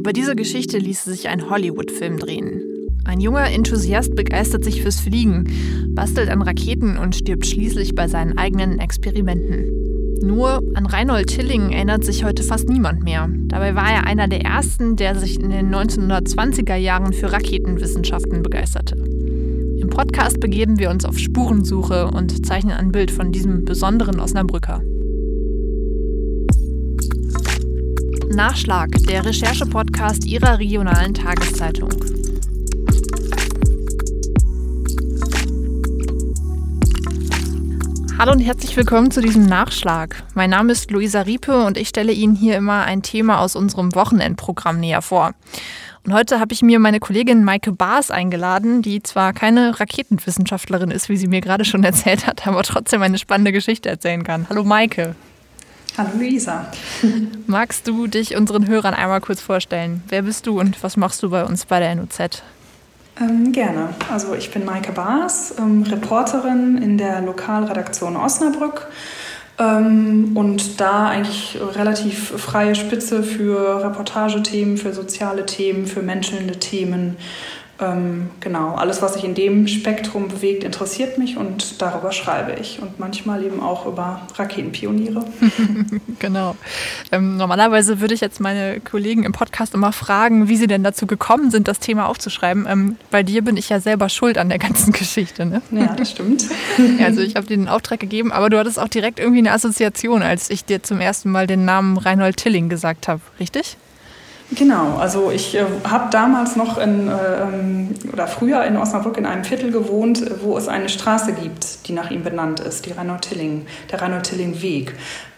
Über diese Geschichte ließe sich ein Hollywood-Film drehen. Ein junger Enthusiast begeistert sich fürs Fliegen, bastelt an Raketen und stirbt schließlich bei seinen eigenen Experimenten. Nur an Reinhold Tilling erinnert sich heute fast niemand mehr. Dabei war er einer der ersten, der sich in den 1920er Jahren für Raketenwissenschaften begeisterte. Im Podcast begeben wir uns auf Spurensuche und zeichnen ein Bild von diesem besonderen Osnabrücker. Nachschlag, der Recherche-Podcast Ihrer regionalen Tageszeitung. Hallo und herzlich willkommen zu diesem Nachschlag. Mein Name ist Luisa Riepe und ich stelle Ihnen hier immer ein Thema aus unserem Wochenendprogramm näher vor. Und heute habe ich mir meine Kollegin Maike Baas eingeladen, die zwar keine Raketenwissenschaftlerin ist, wie sie mir gerade schon erzählt hat, aber trotzdem eine spannende Geschichte erzählen kann. Hallo Maike. Hallo Luisa. Magst du dich unseren Hörern einmal kurz vorstellen? Wer bist du und was machst du bei uns bei der NOZ? Ähm, gerne. Also ich bin Maike Baas, ähm, Reporterin in der Lokalredaktion Osnabrück ähm, und da eigentlich relativ freie Spitze für Reportagethemen, für soziale Themen, für menschelnde Themen. Ähm, genau, alles, was sich in dem Spektrum bewegt, interessiert mich und darüber schreibe ich. Und manchmal eben auch über Raketenpioniere. genau. Ähm, normalerweise würde ich jetzt meine Kollegen im Podcast immer fragen, wie sie denn dazu gekommen sind, das Thema aufzuschreiben. Ähm, bei dir bin ich ja selber schuld an der ganzen Geschichte. Ne? Ja, das stimmt. also ich habe dir den Auftrag gegeben, aber du hattest auch direkt irgendwie eine Assoziation, als ich dir zum ersten Mal den Namen Reinhold Tilling gesagt habe, richtig? Genau, also ich äh, habe damals noch in, äh, oder früher in Osnabrück in einem Viertel gewohnt, wo es eine Straße gibt, die nach ihm benannt ist, die Reinhold-Tilling, der Reinhold-Tilling-Weg.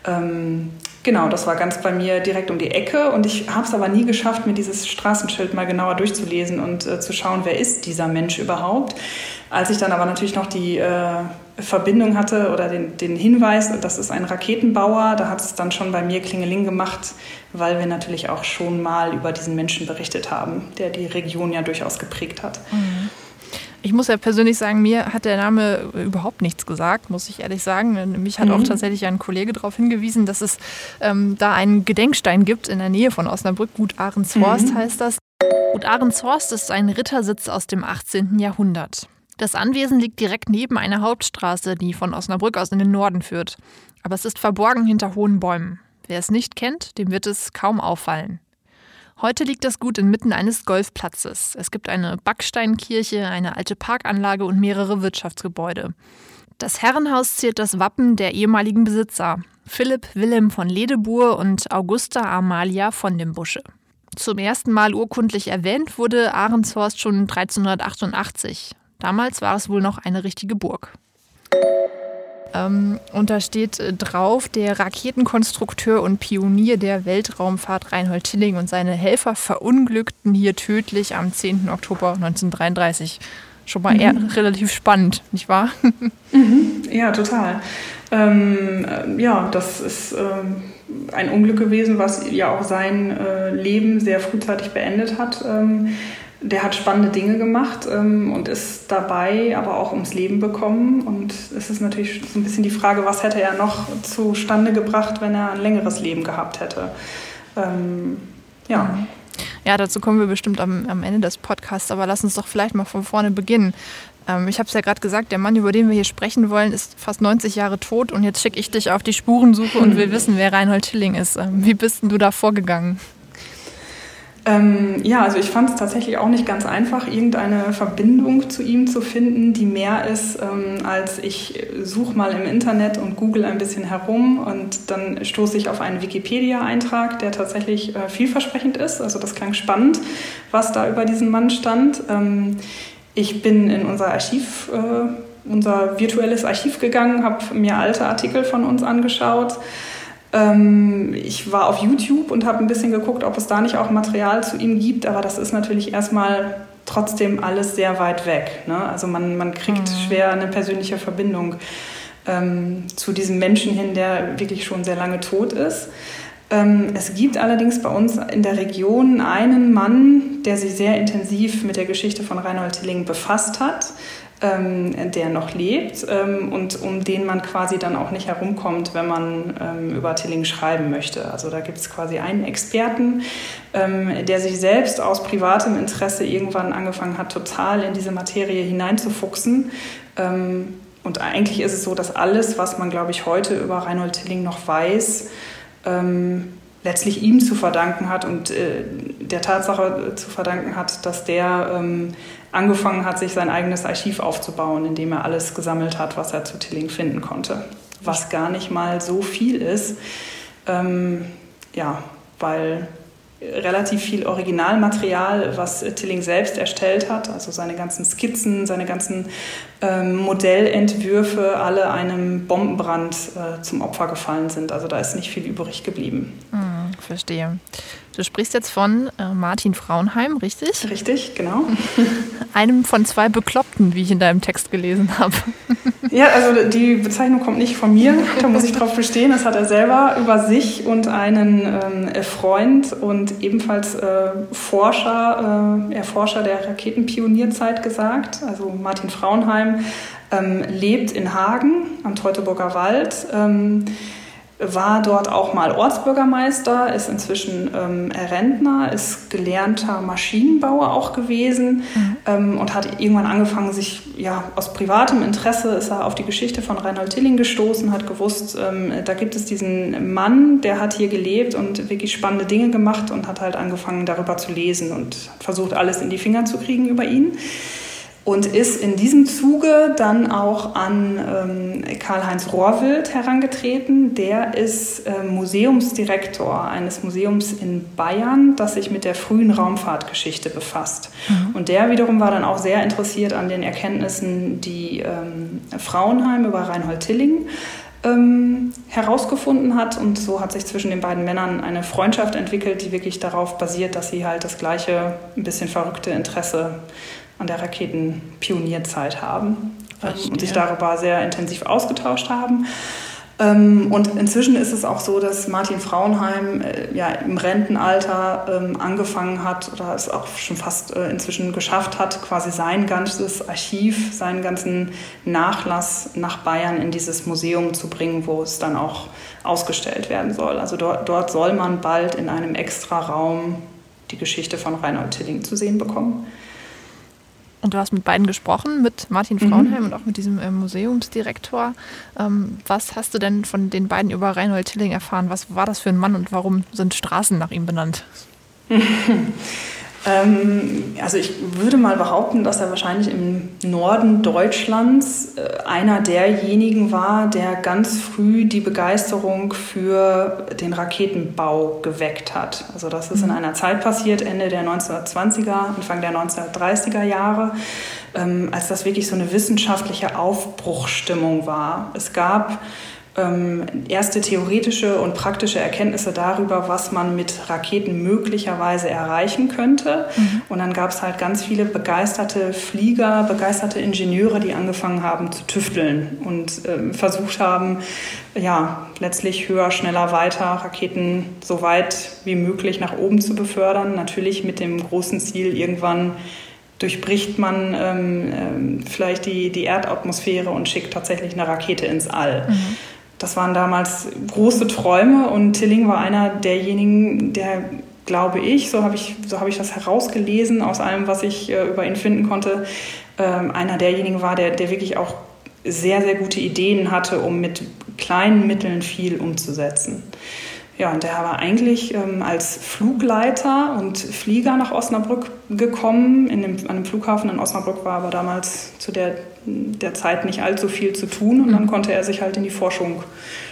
Ähm, genau, das war ganz bei mir direkt um die Ecke und ich habe es aber nie geschafft, mir dieses Straßenschild mal genauer durchzulesen und äh, zu schauen, wer ist dieser Mensch überhaupt. Als ich dann aber natürlich noch die äh, Verbindung hatte oder den, den Hinweis, das ist ein Raketenbauer, da hat es dann schon bei mir Klingeling gemacht, weil wir natürlich auch schon mal über diesen Menschen berichtet haben, der die Region ja durchaus geprägt hat. Mhm. Ich muss ja persönlich sagen, mir hat der Name überhaupt nichts gesagt, muss ich ehrlich sagen. Mich hat mhm. auch tatsächlich ein Kollege darauf hingewiesen, dass es ähm, da einen Gedenkstein gibt in der Nähe von Osnabrück. Gut Ahrensforst mhm. heißt das. Gut Ahrensforst ist ein Rittersitz aus dem 18. Jahrhundert. Das Anwesen liegt direkt neben einer Hauptstraße, die von Osnabrück aus in den Norden führt. Aber es ist verborgen hinter hohen Bäumen. Wer es nicht kennt, dem wird es kaum auffallen. Heute liegt das Gut inmitten eines Golfplatzes. Es gibt eine Backsteinkirche, eine alte Parkanlage und mehrere Wirtschaftsgebäude. Das Herrenhaus ziert das Wappen der ehemaligen Besitzer, Philipp Wilhelm von Ledebur und Augusta Amalia von dem Busche. Zum ersten Mal urkundlich erwähnt wurde Ahrenshorst schon 1388. Damals war es wohl noch eine richtige Burg. Ähm, und da steht äh, drauf, der Raketenkonstrukteur und Pionier der Weltraumfahrt Reinhold Tilling und seine Helfer verunglückten hier tödlich am 10. Oktober 1933. Schon mal eher mhm. relativ spannend, nicht wahr? Mhm. Ja, total. Ähm, äh, ja, das ist ähm, ein Unglück gewesen, was ja auch sein äh, Leben sehr frühzeitig beendet hat. Ähm, der hat spannende Dinge gemacht ähm, und ist dabei aber auch ums Leben bekommen. Und es ist natürlich so ein bisschen die Frage, was hätte er noch zustande gebracht, wenn er ein längeres Leben gehabt hätte. Ähm, ja. Ja, dazu kommen wir bestimmt am, am, Ende des Podcasts, aber lass uns doch vielleicht mal von vorne beginnen. Ähm, ich habe es ja gerade gesagt, der Mann, über den wir hier sprechen wollen, ist fast 90 Jahre tot und jetzt schicke ich dich auf die Spurensuche und will wissen, wer Reinhold Tilling ist. Ähm, wie bist denn du da vorgegangen? Ähm, ja, also ich fand es tatsächlich auch nicht ganz einfach, irgendeine Verbindung zu ihm zu finden, die mehr ist, ähm, als ich suche mal im Internet und google ein bisschen herum und dann stoße ich auf einen Wikipedia-Eintrag, der tatsächlich äh, vielversprechend ist. Also das klang spannend, was da über diesen Mann stand. Ähm, ich bin in unser Archiv, äh, unser virtuelles Archiv gegangen, habe mir alte Artikel von uns angeschaut ähm, ich war auf YouTube und habe ein bisschen geguckt, ob es da nicht auch Material zu ihm gibt, aber das ist natürlich erstmal trotzdem alles sehr weit weg. Ne? Also man, man kriegt mhm. schwer eine persönliche Verbindung ähm, zu diesem Menschen hin, der wirklich schon sehr lange tot ist. Ähm, es gibt allerdings bei uns in der Region einen Mann, der sich sehr intensiv mit der Geschichte von Reinhold Tilling befasst hat. Ähm, der noch lebt ähm, und um den man quasi dann auch nicht herumkommt, wenn man ähm, über Tilling schreiben möchte. Also da gibt es quasi einen Experten, der sich selbst aus privatem Interesse irgendwann angefangen hat, total in diese Materie hineinzufuchsen. Und eigentlich ist es so, dass alles, was man, glaube ich, heute über Reinhold Tilling noch weiß, ähm, letztlich ihm zu verdanken hat und äh, der Tatsache zu verdanken hat, dass der ähm, angefangen hat, sich sein eigenes Archiv aufzubauen, indem er alles gesammelt hat, was er zu Tilling finden konnte. Was gar nicht mal so viel ist. Ähm, ja, weil relativ viel Originalmaterial, was Tilling selbst erstellt hat, also seine ganzen Skizzen, seine ganzen ähm, Modellentwürfe, alle einem Bombenbrand äh, zum Opfer gefallen sind. Also da ist nicht viel übrig geblieben. Mhm, verstehe. Du sprichst jetzt von äh, Martin Frauenheim, richtig? Richtig, genau. Einem von zwei Bekloppten, wie ich in deinem Text gelesen habe. Ja, also die Bezeichnung kommt nicht von mir, da muss ich drauf bestehen. Das hat er selber über sich und einen ähm, Freund und ebenfalls äh, Forscher, äh, Erforscher der Raketenpionierzeit gesagt. Also Martin Frauenheim ähm, lebt in Hagen am Teutoburger Wald. Ähm, war dort auch mal Ortsbürgermeister, ist inzwischen ähm, Rentner, ist gelernter Maschinenbauer auch gewesen mhm. ähm, und hat irgendwann angefangen, sich ja aus privatem Interesse ist er auf die Geschichte von Reinhold Tilling gestoßen, hat gewusst, ähm, da gibt es diesen Mann, der hat hier gelebt und wirklich spannende Dinge gemacht und hat halt angefangen, darüber zu lesen und versucht, alles in die Finger zu kriegen über ihn und ist in diesem Zuge dann auch an ähm, Karl-Heinz Rohrwild herangetreten. Der ist äh, Museumsdirektor eines Museums in Bayern, das sich mit der frühen Raumfahrtgeschichte befasst. Mhm. Und der wiederum war dann auch sehr interessiert an den Erkenntnissen, die ähm, Frauenheim über Reinhold Tilling ähm, herausgefunden hat. Und so hat sich zwischen den beiden Männern eine Freundschaft entwickelt, die wirklich darauf basiert, dass sie halt das gleiche, ein bisschen verrückte Interesse an der Raketenpionierzeit haben ähm, und sich darüber sehr intensiv ausgetauscht haben. Ähm, und inzwischen ist es auch so, dass Martin Frauenheim äh, ja, im Rentenalter ähm, angefangen hat oder es auch schon fast äh, inzwischen geschafft hat, quasi sein ganzes Archiv, seinen ganzen Nachlass nach Bayern in dieses Museum zu bringen, wo es dann auch ausgestellt werden soll. Also dort, dort soll man bald in einem extra Raum die Geschichte von Reinhold Tilling zu sehen bekommen. Und du hast mit beiden gesprochen, mit Martin. Frauenheim mhm. und auch mit diesem äh, Museumsdirektor. Ähm, was hast du denn von den beiden über Reinhold Tilling erfahren? Was war das für ein Mann und warum sind Straßen nach ihm benannt? Ähm, also ich würde mal behaupten, dass er wahrscheinlich im Norden Deutschlands äh, einer derjenigen war, der ganz früh die Begeisterung für den Raketenbau geweckt hat. Also das ist in mhm. einer Zeit passiert, Ende der 1920er, Anfang der 1930er Jahre, ähm, als das wirklich so eine wissenschaftliche Aufbruchstimmung war. Es gab ähm, erste theoretische und praktische Erkenntnisse darüber, was man mit Raketen möglicherweise erreichen könnte. Mhm. Und dann gab es halt ganz viele begeisterte Flieger, begeisterte Ingenieure, die angefangen haben zu tüfteln und äh, versucht haben, ja, letztlich höher, schneller, weiter Raketen so weit wie möglich nach oben zu befördern. Natürlich mit dem großen Ziel, irgendwann durchbricht man ähm, ähm, vielleicht die, die Erdatmosphäre und schickt tatsächlich eine Rakete ins All. Mhm. Das waren damals große Träume und Tilling war einer derjenigen, der, glaube ich, so habe ich, so hab ich das herausgelesen aus allem, was ich äh, über ihn finden konnte, äh, einer derjenigen war, der, der wirklich auch sehr, sehr gute Ideen hatte, um mit kleinen Mitteln viel umzusetzen. Ja, und der war eigentlich ähm, als Flugleiter und Flieger nach Osnabrück gekommen. In dem, an dem Flughafen in Osnabrück war aber damals zu der, der Zeit nicht allzu viel zu tun. Und dann mhm. konnte er sich halt in die Forschung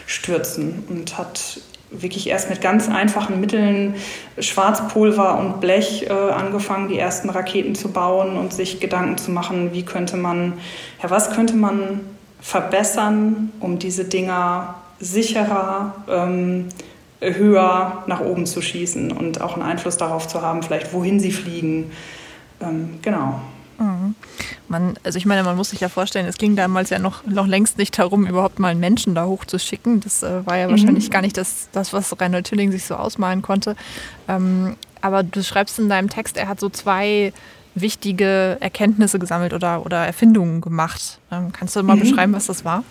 stürzen und hat wirklich erst mit ganz einfachen Mitteln, Schwarzpulver und Blech, äh, angefangen, die ersten Raketen zu bauen und sich Gedanken zu machen, wie könnte man, ja, was könnte man verbessern, um diese Dinger sicherer, ähm, höher nach oben zu schießen und auch einen Einfluss darauf zu haben, vielleicht wohin sie fliegen. Ähm, genau. Mhm. Man, also ich meine, man muss sich ja vorstellen, es ging damals ja noch, noch längst nicht darum, überhaupt mal einen Menschen da hochzuschicken. Das äh, war ja mhm. wahrscheinlich gar nicht das, das, was Reinhold Tilling sich so ausmalen konnte. Ähm, aber du schreibst in deinem Text, er hat so zwei wichtige Erkenntnisse gesammelt oder, oder Erfindungen gemacht. Ähm, kannst du mal mhm. beschreiben, was das war?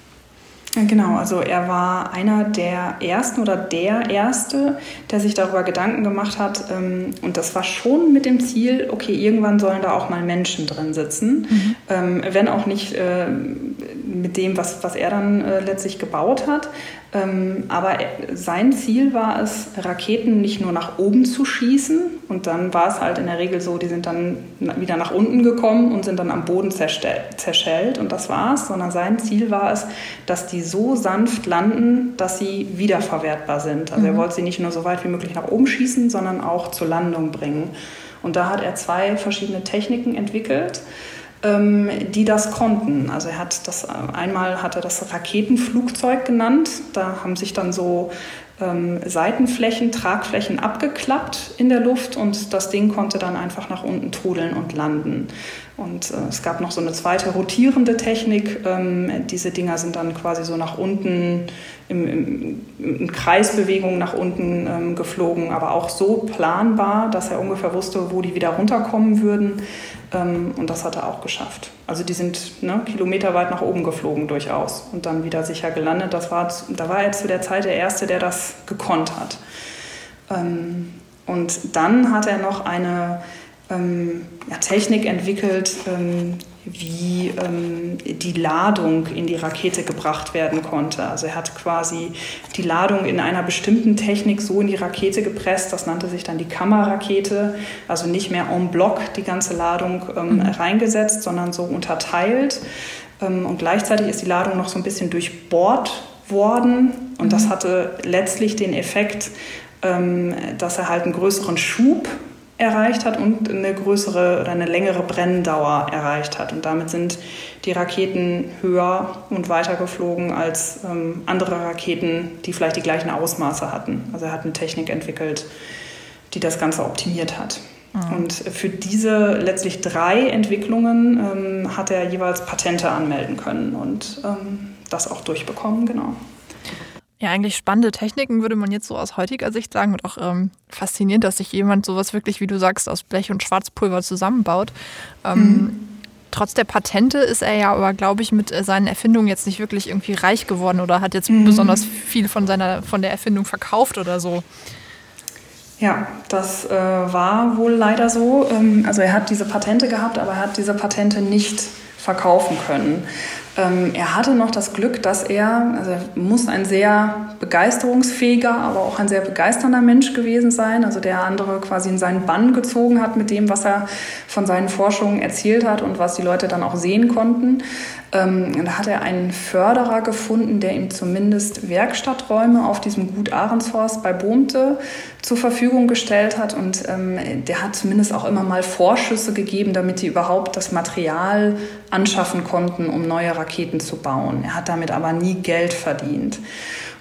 Genau, also er war einer der ersten oder der erste, der sich darüber Gedanken gemacht hat. Ähm, und das war schon mit dem Ziel, okay, irgendwann sollen da auch mal Menschen drin sitzen. Mhm. Ähm, wenn auch nicht äh, mit dem, was, was er dann äh, letztlich gebaut hat. Ähm, aber sein Ziel war es, Raketen nicht nur nach oben zu schießen. Und dann war es halt in der Regel so, die sind dann wieder nach unten gekommen und sind dann am Boden zerschellt. Und das war's. Sondern sein Ziel war es, dass die so sanft landen, dass sie wiederverwertbar sind. Also mhm. er wollte sie nicht nur so weit wie möglich nach oben schießen, sondern auch zur Landung bringen. Und da hat er zwei verschiedene Techniken entwickelt die das konnten. Also er hat das einmal hat er das Raketenflugzeug genannt. Da haben sich dann so ähm, Seitenflächen, Tragflächen abgeklappt in der Luft und das Ding konnte dann einfach nach unten trudeln und landen. Und äh, es gab noch so eine zweite rotierende Technik. Ähm, diese Dinger sind dann quasi so nach unten im, im, in Kreisbewegung nach unten ähm, geflogen, aber auch so planbar, dass er ungefähr wusste, wo die wieder runterkommen würden. Ähm, und das hat er auch geschafft. Also die sind ne, kilometerweit nach oben geflogen durchaus und dann wieder sicher gelandet. Das war, da war er zu der Zeit der Erste, der das gekonnt hat. Ähm, und dann hat er noch eine ähm, ja, Technik entwickelt, ähm, wie ähm, die Ladung in die Rakete gebracht werden konnte. Also er hat quasi die Ladung in einer bestimmten Technik so in die Rakete gepresst, das nannte sich dann die Kammerrakete, also nicht mehr en bloc die ganze Ladung ähm, mhm. reingesetzt, sondern so unterteilt. Ähm, und gleichzeitig ist die Ladung noch so ein bisschen durchbohrt worden und mhm. das hatte letztlich den Effekt, ähm, dass er halt einen größeren Schub erreicht hat und eine größere oder eine längere Brenndauer erreicht hat. Und damit sind die Raketen höher und weiter geflogen als ähm, andere Raketen, die vielleicht die gleichen Ausmaße hatten. Also er hat eine Technik entwickelt, die das Ganze optimiert hat. Mhm. Und für diese letztlich drei Entwicklungen ähm, hat er jeweils Patente anmelden können und ähm, das auch durchbekommen, genau. Ja, eigentlich spannende Techniken würde man jetzt so aus heutiger Sicht sagen und auch ähm, faszinierend, dass sich jemand sowas wirklich, wie du sagst, aus Blech und Schwarzpulver zusammenbaut. Ähm, mhm. Trotz der Patente ist er ja aber, glaube ich, mit äh, seinen Erfindungen jetzt nicht wirklich irgendwie reich geworden oder hat jetzt mhm. besonders viel von seiner von der Erfindung verkauft oder so. Ja, das äh, war wohl leider so. Ähm, also er hat diese Patente gehabt, aber er hat diese Patente nicht verkaufen können. Ähm, er hatte noch das Glück, dass er, also er muss ein sehr begeisterungsfähiger, aber auch ein sehr begeisternder Mensch gewesen sein, also der andere quasi in seinen Bann gezogen hat mit dem, was er von seinen Forschungen erzählt hat und was die Leute dann auch sehen konnten. Ähm, da hat er einen Förderer gefunden, der ihm zumindest Werkstatträume auf diesem Gut Ahrenshorst bei Bohmte zur Verfügung gestellt hat. Und ähm, der hat zumindest auch immer mal Vorschüsse gegeben, damit die überhaupt das Material anschaffen konnten, um neue Raketen zu bauen. Er hat damit aber nie Geld verdient.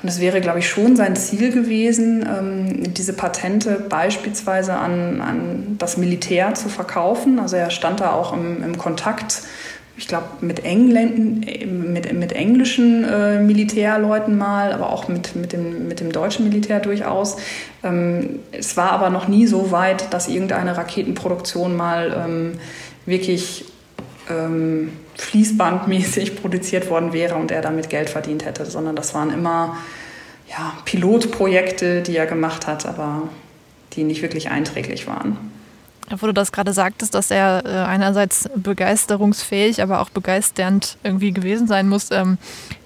Und es wäre, glaube ich, schon sein Ziel gewesen, ähm, diese Patente beispielsweise an, an das Militär zu verkaufen. Also er stand da auch im, im Kontakt ich glaube, mit, mit, mit englischen äh, Militärleuten mal, aber auch mit, mit, dem, mit dem deutschen Militär durchaus. Ähm, es war aber noch nie so weit, dass irgendeine Raketenproduktion mal ähm, wirklich ähm, fließbandmäßig produziert worden wäre und er damit Geld verdient hätte, sondern das waren immer ja, Pilotprojekte, die er gemacht hat, aber die nicht wirklich einträglich waren wo du das gerade sagtest, dass er äh, einerseits begeisterungsfähig, aber auch begeisternd irgendwie gewesen sein muss. Ähm,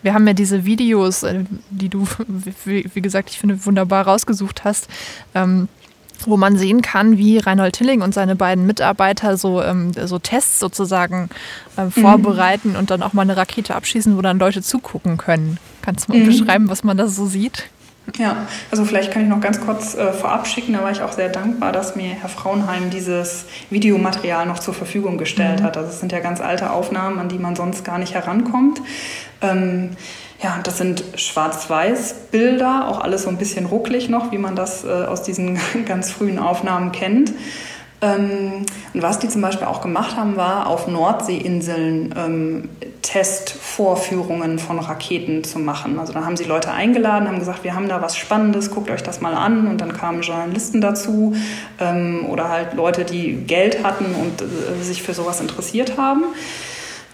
wir haben ja diese Videos, äh, die du, wie, wie, gesagt, ich finde, wunderbar rausgesucht hast. Ähm, wo man sehen kann, wie Reinhold Tilling und seine beiden Mitarbeiter so, ähm, so Tests sozusagen äh, vorbereiten mhm. und dann auch mal eine Rakete abschießen, wo dann Leute zugucken können. Kannst du mal mhm. beschreiben, was man da so sieht? Ja, also vielleicht kann ich noch ganz kurz äh, vorab schicken, da war ich auch sehr dankbar, dass mir Herr Frauenheim dieses Videomaterial noch zur Verfügung gestellt mhm. hat. Also es sind ja ganz alte Aufnahmen, an die man sonst gar nicht herankommt. Ähm, ja, das sind Schwarz-Weiß-Bilder, auch alles so ein bisschen rucklig noch, wie man das äh, aus diesen ganz frühen Aufnahmen kennt. Ähm, und was die zum Beispiel auch gemacht haben, war auf Nordseeinseln ähm, Testvorführungen von Raketen zu machen. Also da haben sie Leute eingeladen, haben gesagt, wir haben da was Spannendes, guckt euch das mal an. Und dann kamen Journalisten dazu ähm, oder halt Leute, die Geld hatten und äh, sich für sowas interessiert haben.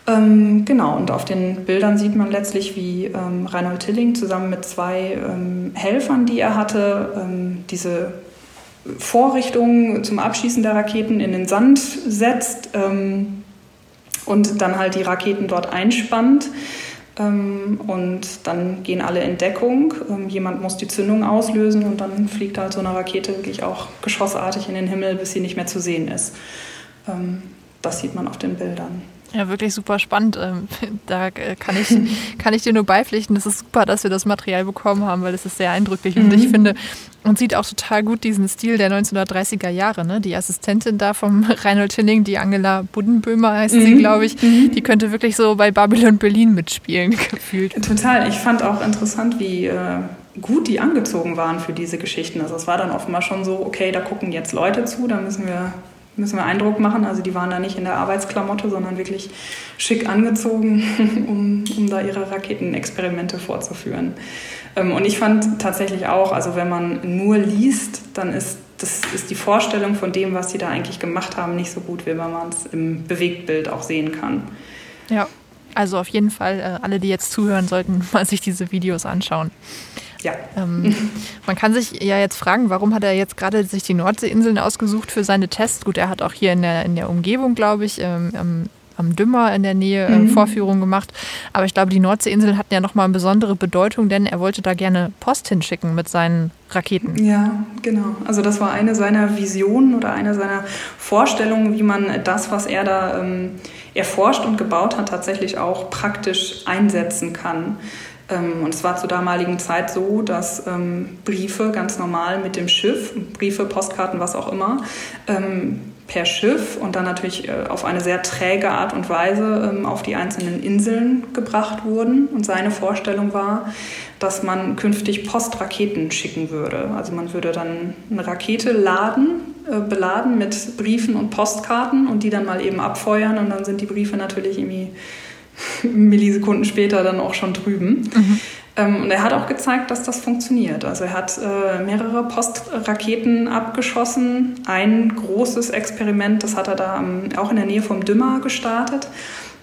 Ähm, genau, und auf den Bildern sieht man letztlich, wie ähm, Reinhold Tilling zusammen mit zwei ähm, Helfern, die er hatte, diese Vorrichtungen zum Abschießen der Raketen in den Sand setzt ähm, und dann halt die Raketen dort einspannt. Ähm, und dann gehen alle in Deckung. jemand muss die Zündung auslösen und dann fliegt halt so eine Rakete wirklich auch geschossartig in den Himmel, bis sie nicht mehr zu sehen ist. das sieht man auf den Bildern. Ja, wirklich super spannend. Ähm, da äh, kann ich, kann ich dir nur beipflichten. Es ist super, dass wir das Material bekommen haben, weil es ist sehr eindrücklich. Und ich mhm. finde, man sieht auch total gut diesen Stil der 1930er Jahre. Ne? Die Assistentin da vom Reinhold Tinning, die Angela Buddenböhmer heißt mhm. sie, glaube ich, mhm. die könnte wirklich so bei Babylon Berlin mitspielen, gefühlt. Total. Ich fand auch interessant, wie äh, gut die angezogen waren für diese Geschichten. Also es war dann offenbar schon so, okay, da gucken jetzt Leute zu, da müssen wir müssen wir Eindruck machen. Also die waren da nicht in der Arbeitsklamotte, sondern wirklich schick angezogen, um, um da ihre Raketenexperimente fortzuführen. Ähm, und ich fand tatsächlich auch, also wenn man nur liest, dann ist das ist die Vorstellung von dem, was sie da eigentlich gemacht haben, nicht so gut, wie man es im Bewegtbild auch sehen kann. Ja, also auf jeden Fall, äh, alle, die jetzt zuhören, sollten mal sich diese Videos anschauen. Ja. Ähm, man kann sich ja jetzt fragen, warum hat er jetzt gerade sich die Nordseeinseln ausgesucht für seine Tests? Gut, er hat auch hier in der, in der Umgebung, glaube ich, ähm, am, am Dümmer in der Nähe äh, mhm. Vorführungen gemacht. Aber ich glaube, die Nordseeinseln hatten ja nochmal eine besondere Bedeutung, denn er wollte da gerne Post hinschicken mit seinen Raketen. Ja, genau. Also das war eine seiner Visionen oder eine seiner Vorstellungen, wie man das, was er da ähm, erforscht und gebaut hat, tatsächlich auch praktisch einsetzen kann. Ähm, und es war zur damaligen Zeit so, dass ähm, Briefe ganz normal mit dem Schiff, Briefe, Postkarten, was auch immer, ähm, per Schiff und dann natürlich äh, auf eine sehr träge Art und Weise auf die einzelnen Inseln gebracht wurden. Und seine Vorstellung war, dass man künftig Postraketen schicken würde. Also man würde dann eine Rakete laden, äh, beladen mit Briefen und Postkarten und die dann mal eben abfeuern und dann sind die Briefe natürlich irgendwie Millisekunden später dann auch schon drüben. Mhm. Ähm, und er hat auch gezeigt, dass das funktioniert. Also er hat äh, mehrere Postraketen abgeschossen. Ein großes Experiment, das hat er da auch in der Nähe vom Dümmer gestartet.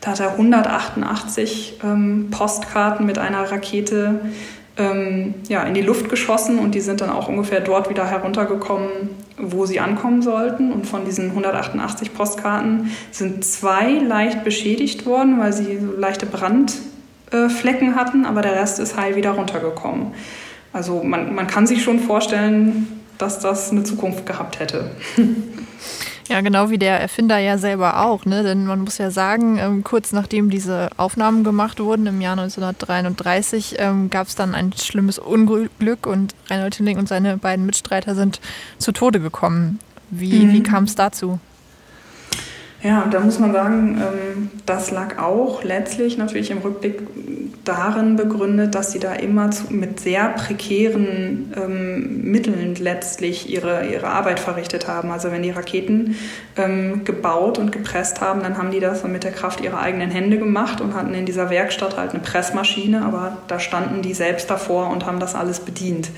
Da hat er 188 ähm, Postkarten mit einer Rakete ähm, ja, in die Luft geschossen und die sind dann auch ungefähr dort wieder heruntergekommen, wo sie ankommen sollten. Und von diesen 188 Postkarten sind zwei leicht beschädigt worden, weil sie so leichte Brandflecken hatten, aber der Rest ist heil wieder runtergekommen. Also man, man kann sich schon vorstellen, dass das eine Zukunft gehabt hätte. Ja, genau wie der Erfinder ja selber auch. Ne? Denn man muss ja sagen, ähm, kurz nachdem diese Aufnahmen gemacht wurden im Jahr 1933, ähm, gab es dann ein schlimmes Unglück und Reinhold Tinling und seine beiden Mitstreiter sind zu Tode gekommen. Wie, mhm. wie kam es dazu? Ja, da muss man sagen, ähm, das lag auch letztlich natürlich im Rückblick darin begründet, dass sie da immer mit sehr prekären ähm, Mitteln letztlich ihre, ihre Arbeit verrichtet haben. Also wenn die Raketen ähm, gebaut und gepresst haben, dann haben die das mit der Kraft ihrer eigenen Hände gemacht und hatten in dieser Werkstatt halt eine Pressmaschine, aber da standen die selbst davor und haben das alles bedient.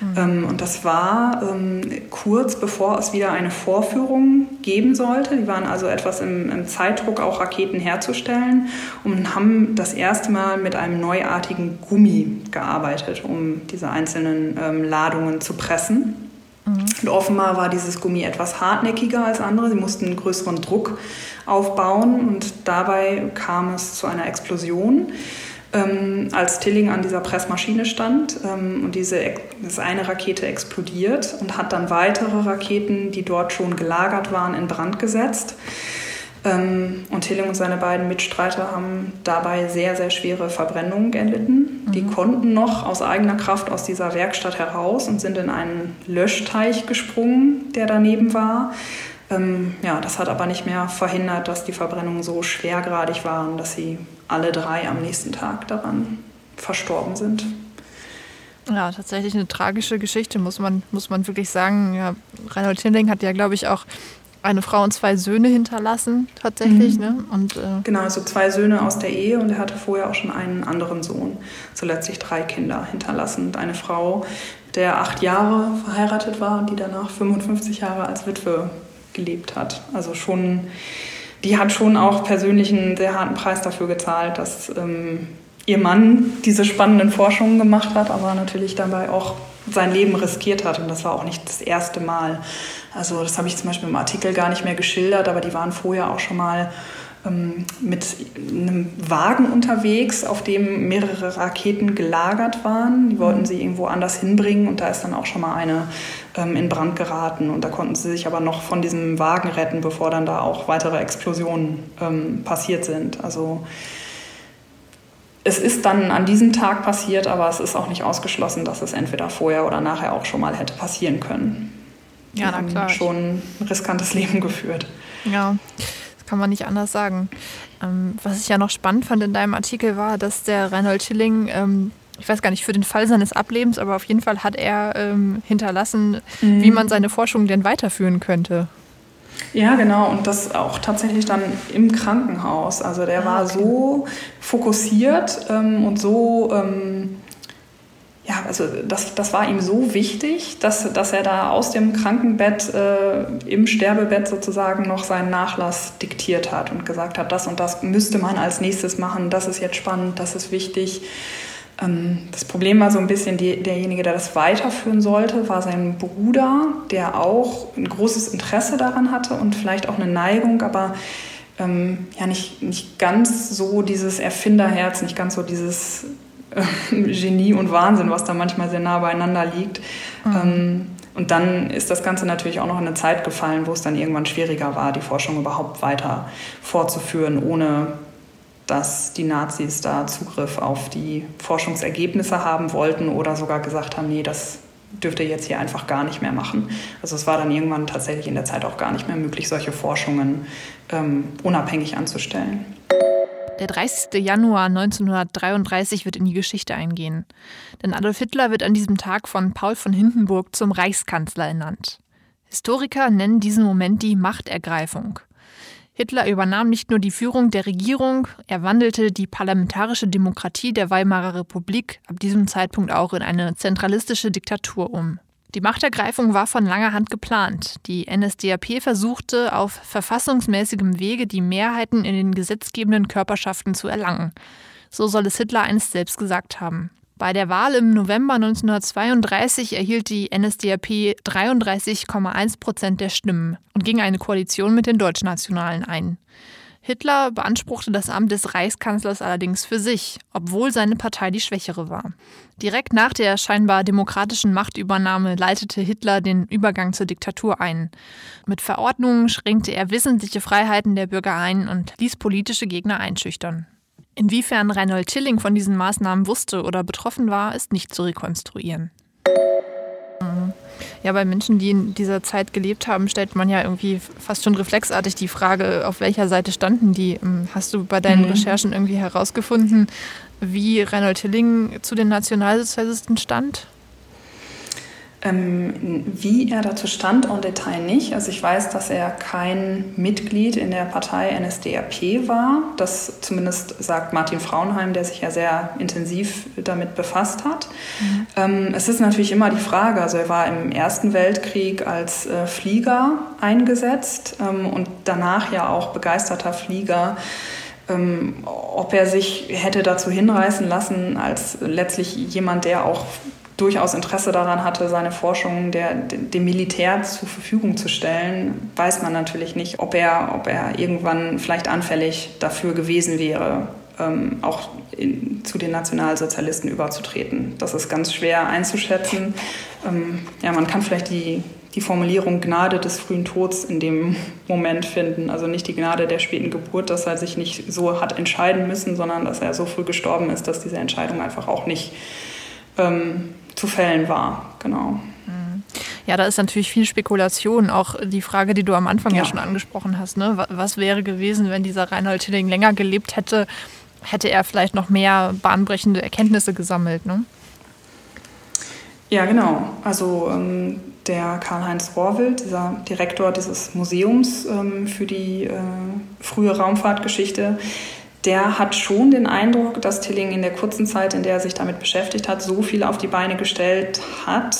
Mhm. und das war ähm, kurz bevor es wieder eine Vorführung geben sollte. Die waren also etwas im, im Zeitdruck, auch Raketen herzustellen und haben das erste Mal mit einem neuartigen Gummi gearbeitet, um diese einzelnen ähm, Ladungen zu pressen. Mhm. Und offenbar war dieses Gummi etwas hartnäckiger als andere. Sie mussten einen größeren Druck aufbauen und dabei kam es zu einer Explosion ähm, als Tilling an dieser Pressmaschine stand ähm, und diese ist eine Rakete explodiert und hat dann weitere Raketen, die dort schon gelagert waren, in Brand gesetzt. Ähm, und Tilling und seine beiden Mitstreiter haben dabei sehr, sehr schwere Verbrennungen erlitten. Mhm. Die konnten noch aus eigener Kraft aus dieser Werkstatt heraus und sind in einen Löschteich gesprungen, der daneben war. Ähm, ja, das hat aber nicht mehr verhindert, dass die Verbrennungen so schwergradig waren, dass sie alle drei am nächsten Tag daran verstorben sind. Ja, tatsächlich eine tragische Geschichte, muss man, muss man wirklich sagen. Ja, Reinhold Tinding hat ja, glaube ich, auch eine Frau und zwei Söhne hinterlassen, tatsächlich. Mhm. Ne? Und, äh genau, also zwei Söhne aus der Ehe und er hatte vorher auch schon einen anderen Sohn. So letztlich drei Kinder hinterlassen und eine Frau, der acht Jahre verheiratet war und die danach 55 Jahre als Witwe gelebt hat. Also schon, die hat schon auch persönlich einen sehr harten Preis dafür gezahlt, dass ähm, ihr Mann diese spannenden Forschungen gemacht hat, aber natürlich dabei auch sein Leben riskiert hat. Und das war auch nicht das erste Mal. Also das habe ich zum Beispiel im Artikel gar nicht mehr geschildert, aber die waren vorher auch schon mal mit einem Wagen unterwegs, auf dem mehrere Raketen gelagert waren. Die wollten sie irgendwo anders hinbringen und da ist dann auch schon mal eine ähm, in Brand geraten. Und da konnten sie sich aber noch von diesem Wagen retten, bevor dann da auch weitere Explosionen ähm, passiert sind. Also es ist dann an diesem Tag passiert, aber es ist auch nicht ausgeschlossen, dass es entweder vorher oder nachher auch schon mal hätte passieren können. Ja, na klar. Schon ein riskantes Leben geführt. Ja, kann man nicht anders sagen. Ähm, was ich ja noch spannend fand in deinem Artikel war, dass der Reinhold Schilling, ähm, ich weiß gar nicht für den Fall seines Ablebens, aber auf jeden Fall hat er ähm, hinterlassen, mhm. wie man seine Forschung denn weiterführen könnte. Ja, genau. Und das auch tatsächlich dann im Krankenhaus. Also der ah, war so fokussiert ähm, und so, ähm, ja, also das, das war ihm so wichtig, dass, dass er da aus dem Krankenbett, äh, im Sterbebett sozusagen noch seinen Nachlass diktiert hat und gesagt hat, das und das müsste man als nächstes machen, das ist jetzt spannend, das ist wichtig. Ähm, das Problem war so ein bisschen, die, derjenige, der das weiterführen sollte, war sein Bruder, der auch ein großes Interesse daran hatte und vielleicht auch eine Neigung, aber ähm, ja nicht, nicht ganz so dieses Erfinderherz, nicht ganz so dieses Genie und Wahnsinn, was da manchmal sehr nah beieinander liegt. Mhm. Ähm, und dann ist das Ganze natürlich auch noch in eine Zeit gefallen, wo es dann irgendwann schwieriger war, die Forschung überhaupt weiter fortzuführen, ohne dass die Nazis da Zugriff auf die Forschungsergebnisse haben wollten oder sogar gesagt haben, nee, das dürft ihr jetzt hier einfach gar nicht mehr machen. Also es war dann irgendwann tatsächlich in der Zeit auch gar nicht mehr möglich, solche Forschungen ähm, unabhängig anzustellen. Der 30. Januar 1933 wird in die Geschichte eingehen. Denn Adolf Hitler wird an diesem Tag von Paul von Hindenburg zum Reichskanzler ernannt. Historiker nennen diesen Moment die Machtergreifung. Hitler übernahm nicht nur die Führung der Regierung, er wandelte die parlamentarische Demokratie der Weimarer Republik ab diesem Zeitpunkt auch in eine zentralistische Diktatur um. Die Machtergreifung war von langer Hand geplant. Die NSDAP versuchte auf verfassungsmäßigem Wege die Mehrheiten in den gesetzgebenden Körperschaften zu erlangen. So soll es Hitler einst selbst gesagt haben. Bei der Wahl im November 1932 erhielt die NSDAP 33,1 Prozent der Stimmen und ging eine Koalition mit den Deutschnationalen ein. Hitler beanspruchte das Amt des Reichskanzlers allerdings für sich, obwohl seine Partei die schwächere war. Direkt nach der scheinbar demokratischen Machtübernahme leitete Hitler den Übergang zur Diktatur ein. Mit Verordnungen schränkte er wesentliche Freiheiten der Bürger ein und ließ politische Gegner einschüchtern. Inwiefern Reinhold Schilling von diesen Maßnahmen wusste oder betroffen war, ist nicht zu rekonstruieren. Ja, bei Menschen, die in dieser Zeit gelebt haben, stellt man ja irgendwie fast schon reflexartig die Frage, auf welcher Seite standen die? Ähm, hast du bei deinen mhm. Recherchen irgendwie herausgefunden, wie Reinhold Hilling zu den Nationalsozialisten stand? Ähm, wie er dazu stand en Detail nicht. Also ich weiß, dass er kein Mitglied in der Partei NSDAP war. Das zumindest sagt Martin Frauenheim, der sich ja sehr intensiv damit befasst hat. Mhm. Ähm, es ist natürlich immer die Frage, also er war im Ersten Weltkrieg als äh, Flieger eingesetzt ähm, und danach ja auch begeisterter Flieger. Ähm, ob er sich hätte dazu hinreißen lassen, als letztlich jemand, der auch durchaus Interesse daran hatte, seine Forschung der, dem Militär zur Verfügung zu stellen, weiß man natürlich nicht, ob er, ob er irgendwann vielleicht anfällig dafür gewesen wäre, ähm, auch in, zu den Nationalsozialisten überzutreten. Das ist ganz schwer einzuschätzen. Ähm, ja, man kann vielleicht die, die Formulierung Gnade des frühen Todes in dem Moment finden. Also nicht die Gnade der späten Geburt, dass er sich nicht so hat entscheiden müssen, sondern dass er so früh gestorben ist, dass diese Entscheidung einfach auch nicht ähm, zu fällen war. Genau. Ja, da ist natürlich viel Spekulation. Auch die Frage, die du am Anfang ja, ja schon angesprochen hast. Ne? Was wäre gewesen, wenn dieser Reinhold Tilling länger gelebt hätte? Hätte er vielleicht noch mehr bahnbrechende Erkenntnisse gesammelt? Ne? Ja, genau. Also ähm, der Karl-Heinz Rohrwild, dieser Direktor dieses Museums ähm, für die äh, frühe Raumfahrtgeschichte, der hat schon den Eindruck, dass Tilling in der kurzen Zeit, in der er sich damit beschäftigt hat, so viel auf die Beine gestellt hat,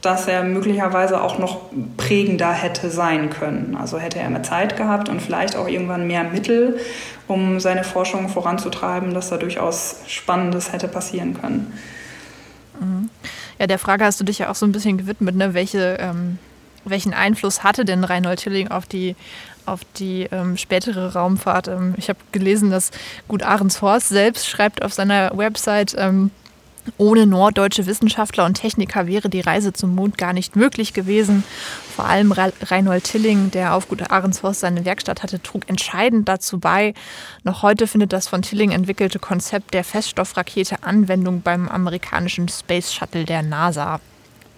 dass er möglicherweise auch noch prägender hätte sein können. Also hätte er mehr Zeit gehabt und vielleicht auch irgendwann mehr Mittel, um seine Forschung voranzutreiben, dass da durchaus Spannendes hätte passieren können. Mhm. Ja, der Frage hast du dich ja auch so ein bisschen gewidmet, ne? Welche, ähm, welchen Einfluss hatte denn Reinhold Tilling auf die, auf die ähm, spätere Raumfahrt? Ähm, ich habe gelesen, dass Gut Ahrens-Horst selbst schreibt auf seiner Website, ähm, ohne norddeutsche Wissenschaftler und Techniker wäre die Reise zum Mond gar nicht möglich gewesen. Vor allem Reinhold Tilling, der auf Gut Ahrensforst seine Werkstatt hatte, trug entscheidend dazu bei. Noch heute findet das von Tilling entwickelte Konzept der Feststoffrakete Anwendung beim amerikanischen Space Shuttle der NASA.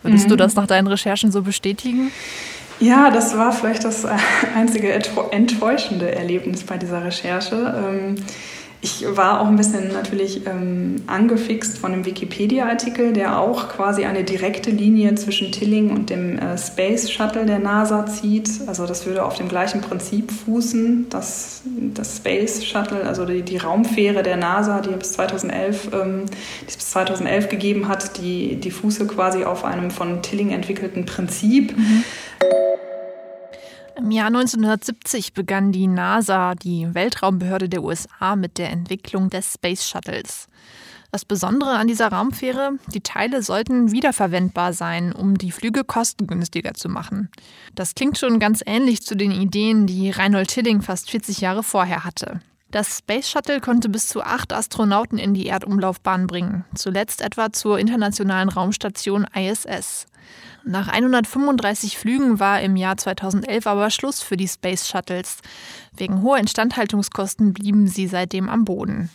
Würdest mhm. du das nach deinen Recherchen so bestätigen? Ja, das war vielleicht das einzige enttäuschende Erlebnis bei dieser Recherche. Ähm, ich war auch ein bisschen natürlich ähm, angefixt von einem Wikipedia-Artikel, der auch quasi eine direkte Linie zwischen Tilling und dem äh, Space Shuttle der NASA zieht. Also das würde auf dem gleichen Prinzip fußen. Das, das Space Shuttle, also die, die Raumfähre der NASA, die bis 2011, ähm, die es bis 2011 gegeben hat, die, die fuße quasi auf einem von Tilling entwickelten Prinzip. Mhm. Im Jahr 1970 begann die NASA, die Weltraumbehörde der USA, mit der Entwicklung des Space Shuttles. Das Besondere an dieser Raumfähre, die Teile sollten wiederverwendbar sein, um die Flüge kostengünstiger zu machen. Das klingt schon ganz ähnlich zu den Ideen, die Reinhold Tilling fast 40 Jahre vorher hatte. Das Space Shuttle konnte bis zu acht Astronauten in die Erdumlaufbahn bringen, zuletzt etwa zur internationalen Raumstation ISS. Nach 135 Flügen war im Jahr 2011 aber Schluss für die Space Shuttles. Wegen hoher Instandhaltungskosten blieben sie seitdem am Boden.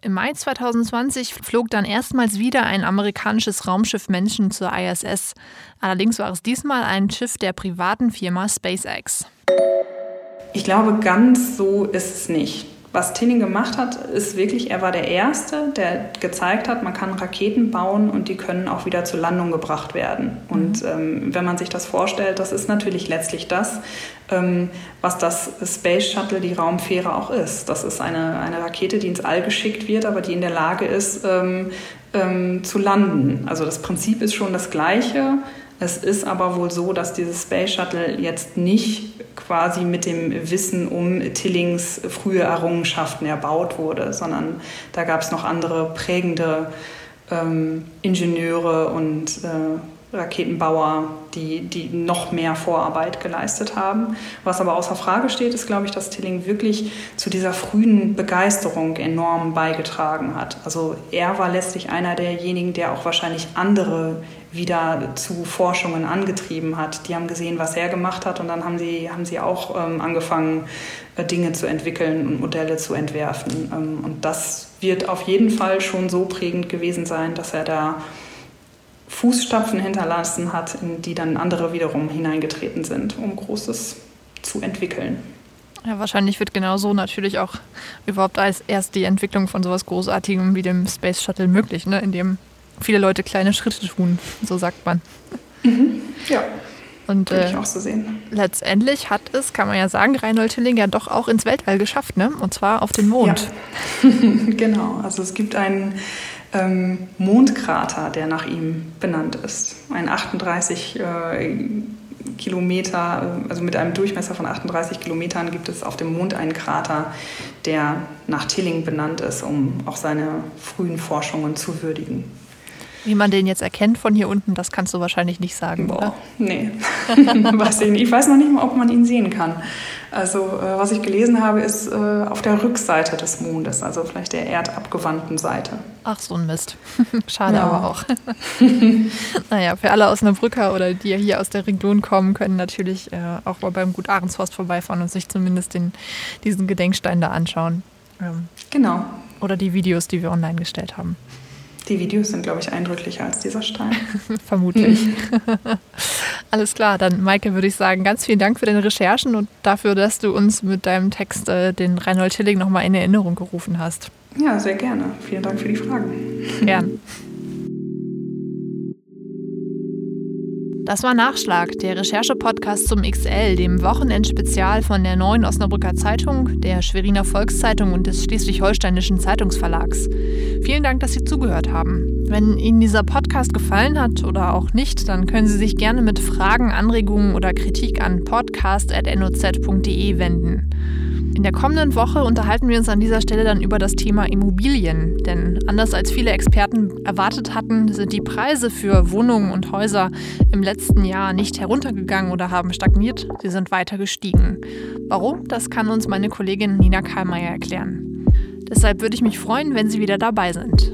Im Mai 2020 flog dann erstmals wieder ein amerikanisches Raumschiff Menschen zur ISS. Allerdings war es diesmal ein Schiff der privaten Firma SpaceX. Ich glaube, ganz so ist es nicht was Tinning gemacht hat, ist wirklich, er war der Erste, der gezeigt hat, man kann Raketen bauen und die können auch wieder zur Landung gebracht werden. Mhm. Und ähm, wenn man sich das vorstellt, das ist natürlich letztlich das, ähm, was das Space Shuttle, die Raumfähre auch ist. Das ist eine, eine Rakete, die ins All geschickt wird, aber die in der Lage ist, ähm, ähm zu landen. Also das Prinzip ist schon das gleiche. Es ist aber wohl so, dass dieses Space Shuttle jetzt nicht quasi mit dem Wissen um Tillings frühe Errungenschaften erbaut wurde, sondern da gab es noch andere prägende ähm, Ingenieure und äh, Raketenbauer, die, die noch mehr Vorarbeit geleistet haben. Was aber außer Frage steht, ist, glaube ich, dass Tilling wirklich zu dieser frühen Begeisterung enorm beigetragen hat. Also er war letztlich einer derjenigen, der auch wahrscheinlich andere wieder zu Forschungen angetrieben hat. Die haben gesehen, was er gemacht hat und dann haben sie, haben sie auch ähm, angefangen, äh, Dinge zu entwickeln und Modelle zu entwerfen. Ähm, und das wird auf jeden Fall schon so prägend gewesen sein, dass er da Fußstapfen hinterlassen hat, in die dann andere wiederum hineingetreten sind, um Großes zu entwickeln. Ja, wahrscheinlich wird genau so natürlich auch überhaupt als erst die Entwicklung von sowas Großartigem wie dem Space Shuttle möglich, ne? in dem viele Leute kleine Schritte tun, so sagt man. Mhm. Ja. Und äh, ich auch so sehen. letztendlich hat es, kann man ja sagen, Reinhold Tilling ja doch auch ins Weltall geschafft, ne? Und zwar auf den Mond. Ja. genau. Also es gibt einen ähm, Mondkrater, der nach ihm benannt ist. Ein 38 äh, Kilometer, also mit einem Durchmesser von 38 Kilometern gibt es auf dem Mond einen Krater, der nach Tilling benannt ist, um auch seine frühen Forschungen zu würdigen. Wie man den jetzt erkennt von hier unten, das kannst du wahrscheinlich nicht sagen. Boah, oder? nee. weiß ich, nicht. ich weiß noch nicht mal, ob man ihn sehen kann. Also, äh, was ich gelesen habe, ist äh, auf der Rückseite des Mondes, also vielleicht der erdabgewandten Seite. Ach, so ein Mist. Schade ja. aber auch. naja, für alle Osnabrücker oder die hier aus der Region kommen, können natürlich äh, auch mal beim Gut Ahrensforst vorbeifahren und sich zumindest den, diesen Gedenkstein da anschauen. Ähm, genau. Oder die Videos, die wir online gestellt haben. Die Videos sind, glaube ich, eindrücklicher als dieser Stein. Vermutlich. Alles klar, dann Maike würde ich sagen, ganz vielen Dank für deine Recherchen und dafür, dass du uns mit deinem Text äh, den Reinhold Tilling nochmal in Erinnerung gerufen hast. Ja, sehr gerne. Vielen Dank für die Fragen. Gern. Das war Nachschlag, der Recherche-Podcast zum XL, dem Wochenendspezial von der Neuen Osnabrücker Zeitung, der Schweriner Volkszeitung und des Schleswig-Holsteinischen Zeitungsverlags. Vielen Dank, dass Sie zugehört haben. Wenn Ihnen dieser Podcast gefallen hat oder auch nicht, dann können Sie sich gerne mit Fragen, Anregungen oder Kritik an podcast.noz.de wenden. In der kommenden Woche unterhalten wir uns an dieser Stelle dann über das Thema Immobilien. Denn anders als viele Experten erwartet hatten, sind die Preise für Wohnungen und Häuser im letzten Jahr nicht heruntergegangen oder haben stagniert, sie sind weiter gestiegen. Warum? Das kann uns meine Kollegin Nina Karlmeier erklären. Deshalb würde ich mich freuen, wenn Sie wieder dabei sind.